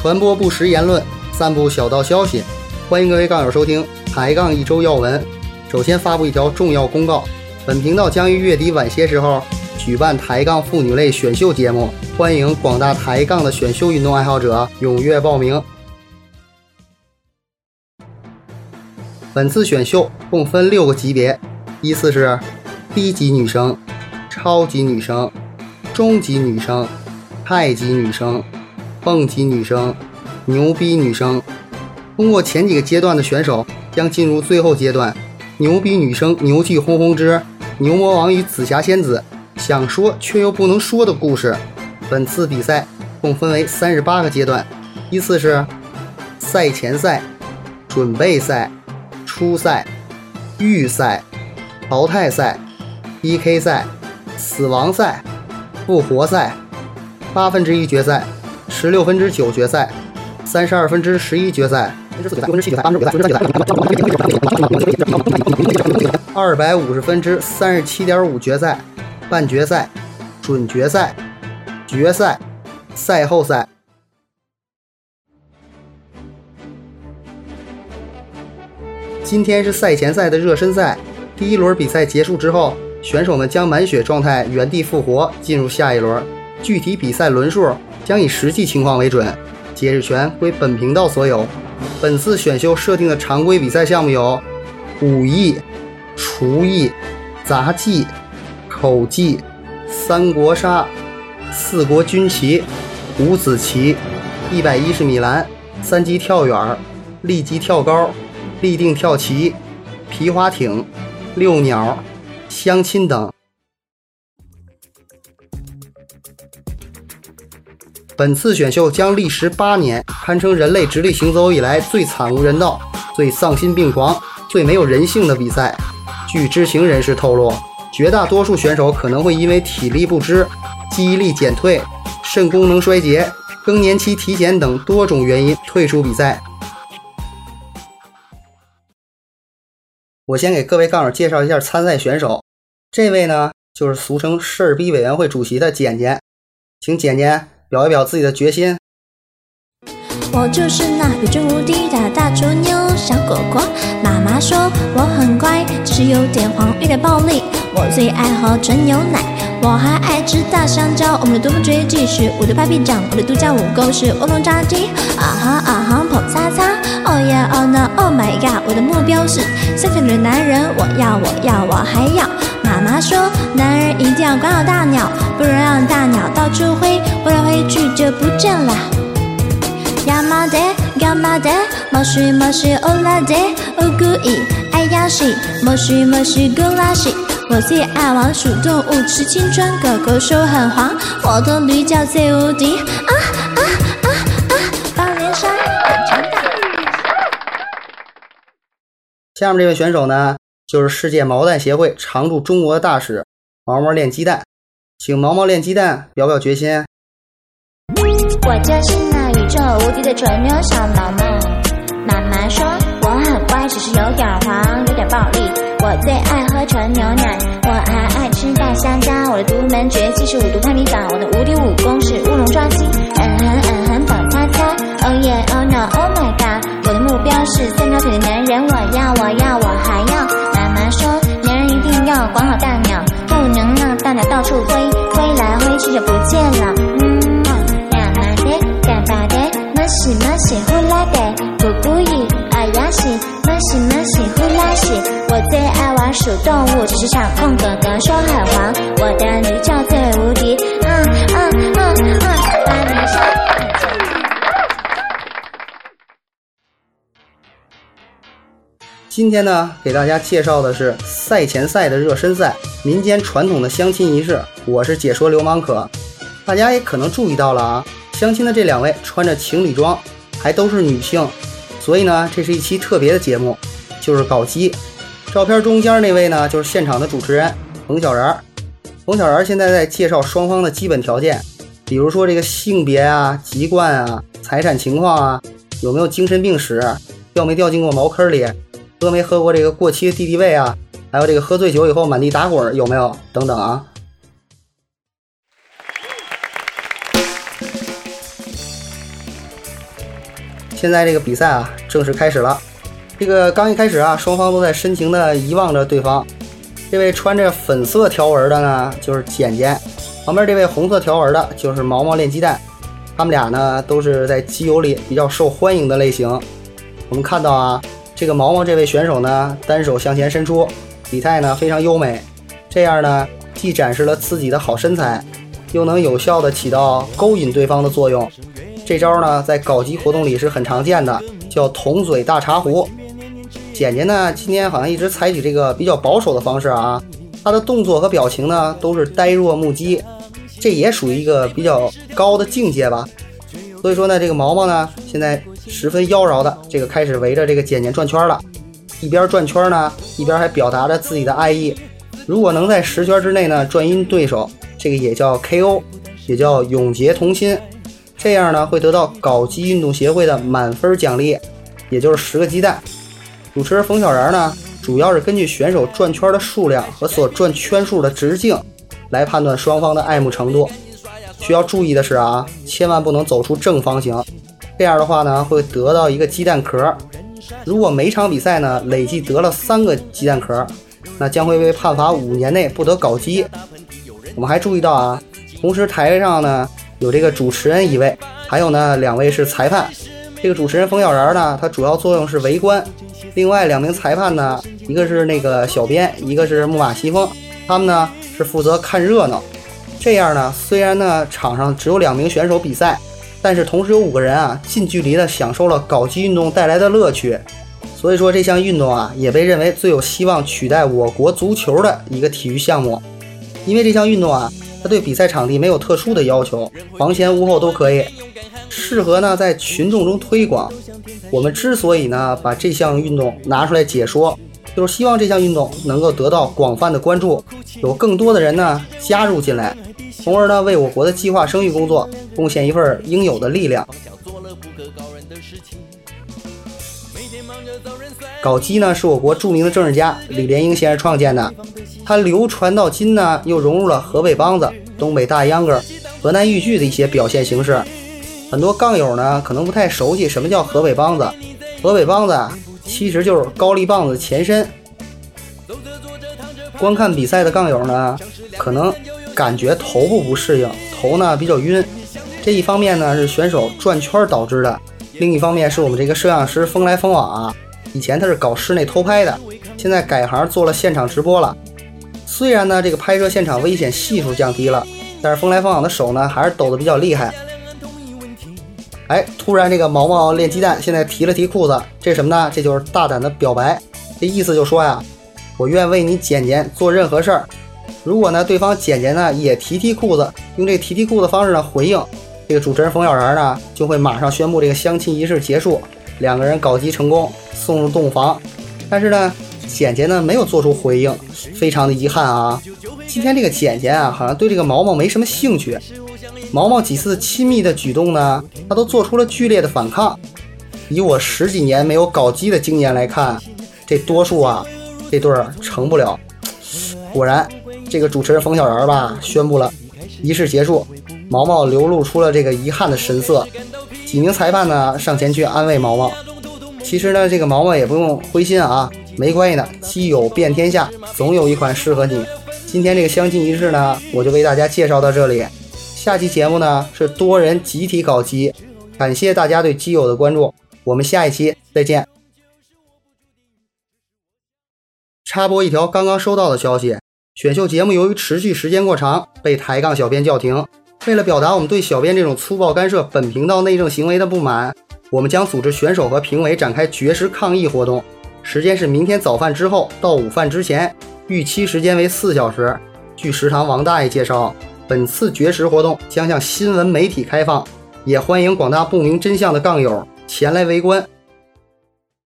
传播不实言论，散布小道消息。欢迎各位杠友收听抬杠一周要闻。首先发布一条重要公告：本频道将于月底晚些时候举办抬杠妇女类选秀节目，欢迎广大抬杠的选秀运动爱好者踊跃报名。本次选秀共分六个级别，依次是低级女生、超级女生、中级女生、太级女生。蹦极女生、牛逼女生，通过前几个阶段的选手将进入最后阶段。牛逼女生牛气哄哄之牛魔王与紫霞仙子想说却又不能说的故事。本次比赛共分为三十八个阶段，依次是赛前赛、准备赛、初赛、预赛、淘汰赛、PK 赛、死亡赛、复活赛、八分之一决赛。十六分之九决赛，三十二分之十一决赛，六分之七决赛，八分之决赛，二百五十分之三十七点五决赛，半决赛，准决赛，决赛，赛后赛。今天是赛前赛的热身赛，第一轮比赛结束之后，选手们将满血状态原地复活，进入下一轮。具体比赛轮数。将以实际情况为准，解释权归本频道所有。本次选秀设定的常规比赛项目有武艺、厨艺、杂技、口技、三国杀、四国军旗、五子棋、一百一十米栏、三级跳远、立级跳高、立定跳棋、皮划艇、遛鸟、相亲等。本次选秀将历时八年，堪称人类直立行走以来最惨无人道、最丧心病狂、最没有人性的比赛。据知情人士透露，绝大多数选手可能会因为体力不支、记忆力减退、肾功能衰竭、更年期体检等多种原因退出比赛。我先给各位杠友介绍一下参赛选手，这位呢就是俗称“事儿逼委员会”主席的简简，请简简。表一表自己的决心。我就是那宇宙无敌的大猪妞小果果。妈妈说我很乖，只是有点黄，有点暴力。我最爱喝纯牛奶，我还爱吃大香蕉。我们的独门绝技是我的拍臂掌，我的独家武功是乌龙炸鸡。啊哈啊哈跑擦擦，Oh yeah oh no oh my god，我的目标是三千女的男人，我要我要我还要。妈妈说，男人一定要管好大，大鸟到处飞，飞来飞去就不见了。亚麻得，干嘛得？莫须莫须欧拉得，我故意爱游戏，莫须莫须古拉西。我最爱玩鼠动物，吃青春，狗狗手很黄，我的驴叫最无敌。啊啊啊啊！放脸上很强大。下面这位选手呢？就是世界毛蛋协会常驻中国的大使毛毛练鸡蛋，请毛毛练鸡蛋表表决心。我就是那宇宙无敌的纯牛小毛毛。妈妈说我很乖，只是有点黄，有点暴力。我最爱喝纯牛奶，我还爱吃大香蕉。我的独门绝技是五毒拍米掌，我的无敌武功是乌龙抓鸡。嗯哼嗯哼，宝擦擦。Oh yeah oh no oh my god，我的目标是三条腿的男人，我爱玩鼠动物，只是场控哥哥说很黄，我的女叫最无敌。嗯嗯嗯嗯，把你说。今天呢，给大家介绍的是赛前赛的热身赛，民间传统的相亲仪式。我是解说流氓可，大家也可能注意到了啊，相亲的这两位穿着情侣装，还都是女性，所以呢，这是一期特别的节目，就是搞基。照片中间那位呢，就是现场的主持人冯小然。冯小然现在在介绍双方的基本条件，比如说这个性别啊、籍贯啊、财产情况啊，有没有精神病史，掉没掉进过茅坑里。喝没喝过这个过期的敌敌畏啊？还有这个喝醉酒以后满地打滚有没有？等等啊！现在这个比赛啊，正式开始了。这个刚一开始啊，双方都在深情地遗忘着对方。这位穿着粉色条纹的呢，就是简简；旁边这位红色条纹的，就是毛毛练鸡蛋。他们俩呢，都是在基友里比较受欢迎的类型。我们看到啊，这个毛毛这位选手呢，单手向前伸出，体态呢非常优美。这样呢，既展示了自己的好身材，又能有效的起到勾引对方的作用。这招呢，在搞基活动里是很常见的，叫捅嘴大茶壶。简简呢，今天好像一直采取这个比较保守的方式啊，他的动作和表情呢都是呆若木鸡，这也属于一个比较高的境界吧。所以说呢，这个毛毛呢现在十分妖娆的这个开始围着这个简简转圈了，一边转圈呢，一边还表达着自己的爱意。如果能在十圈之内呢转晕对手，这个也叫 KO，也叫永结同心。这样呢会得到搞基运动协会的满分奖励，也就是十个鸡蛋。主持人冯小然呢，主要是根据选手转圈的数量和所转圈数的直径来判断双方的爱慕程度。需要注意的是啊，千万不能走出正方形，这样的话呢，会得到一个鸡蛋壳。如果每场比赛呢累计得了三个鸡蛋壳，那将会被判罚五年内不得搞基。我们还注意到啊，同时台上呢有这个主持人一位，还有呢两位是裁判。这个主持人冯小然呢，他主要作用是围观。另外两名裁判呢，一个是那个小编，一个是木马西风，他们呢是负责看热闹。这样呢，虽然呢场上只有两名选手比赛，但是同时有五个人啊近距离的享受了搞基运动带来的乐趣。所以说这项运动啊也被认为最有希望取代我国足球的一个体育项目。因为这项运动啊，它对比赛场地没有特殊的要求，房前屋后都可以，适合呢在群众中推广。我们之所以呢把这项运动拿出来解说，就是希望这项运动能够得到广泛的关注，有更多的人呢加入进来，从而呢为我国的计划生育工作贡献一份应有的力量。搞基呢是我国著名的政治家李莲英先生创建的，它流传到今呢又融入了河北梆子、东北大秧歌、河南豫剧的一些表现形式。很多杠友呢，可能不太熟悉什么叫河北梆子。河北梆子啊，其实就是高丽梆子的前身。观看比赛的杠友呢，可能感觉头部不适应，头呢比较晕。这一方面呢是选手转圈导致的，另一方面是我们这个摄像师风来风往啊。以前他是搞室内偷拍的，现在改行做了现场直播了。虽然呢这个拍摄现场危险系数降低了，但是风来风往的手呢还是抖得比较厉害。哎，突然这个毛毛练鸡蛋，现在提了提裤子，这什么呢？这就是大胆的表白，这意思就说呀，我愿为你简简做任何事儿。如果呢，对方简简呢也提提裤子，用这提提裤子方式呢回应，这个主持人冯小然呢就会马上宣布这个相亲仪式结束，两个人搞基成功，送入洞房。但是呢，简简呢没有做出回应，非常的遗憾啊。今天这个简简啊，好像对这个毛毛没什么兴趣。毛毛几次亲密的举动呢，他都做出了剧烈的反抗。以我十几年没有搞基的经验来看，这多数啊，这对儿成不了。果然，这个主持人冯小然吧，宣布了仪式结束。毛毛流露出了这个遗憾的神色。几名裁判呢，上前去安慰毛毛。其实呢，这个毛毛也不用灰心啊，没关系的，基友遍天下，总有一款适合你。今天这个相亲仪式呢，我就为大家介绍到这里。下期节目呢是多人集体搞基，感谢大家对基友的关注，我们下一期再见。插播一条刚刚收到的消息：选秀节目由于持续时间过长，被抬杠小编叫停。为了表达我们对小编这种粗暴干涉本频道内政行为的不满，我们将组织选手和评委展开绝食抗议活动，时间是明天早饭之后到午饭之前，预期时间为四小时。据食堂王大爷介绍。本次绝食活动将向新闻媒体开放，也欢迎广大不明真相的杠友前来围观。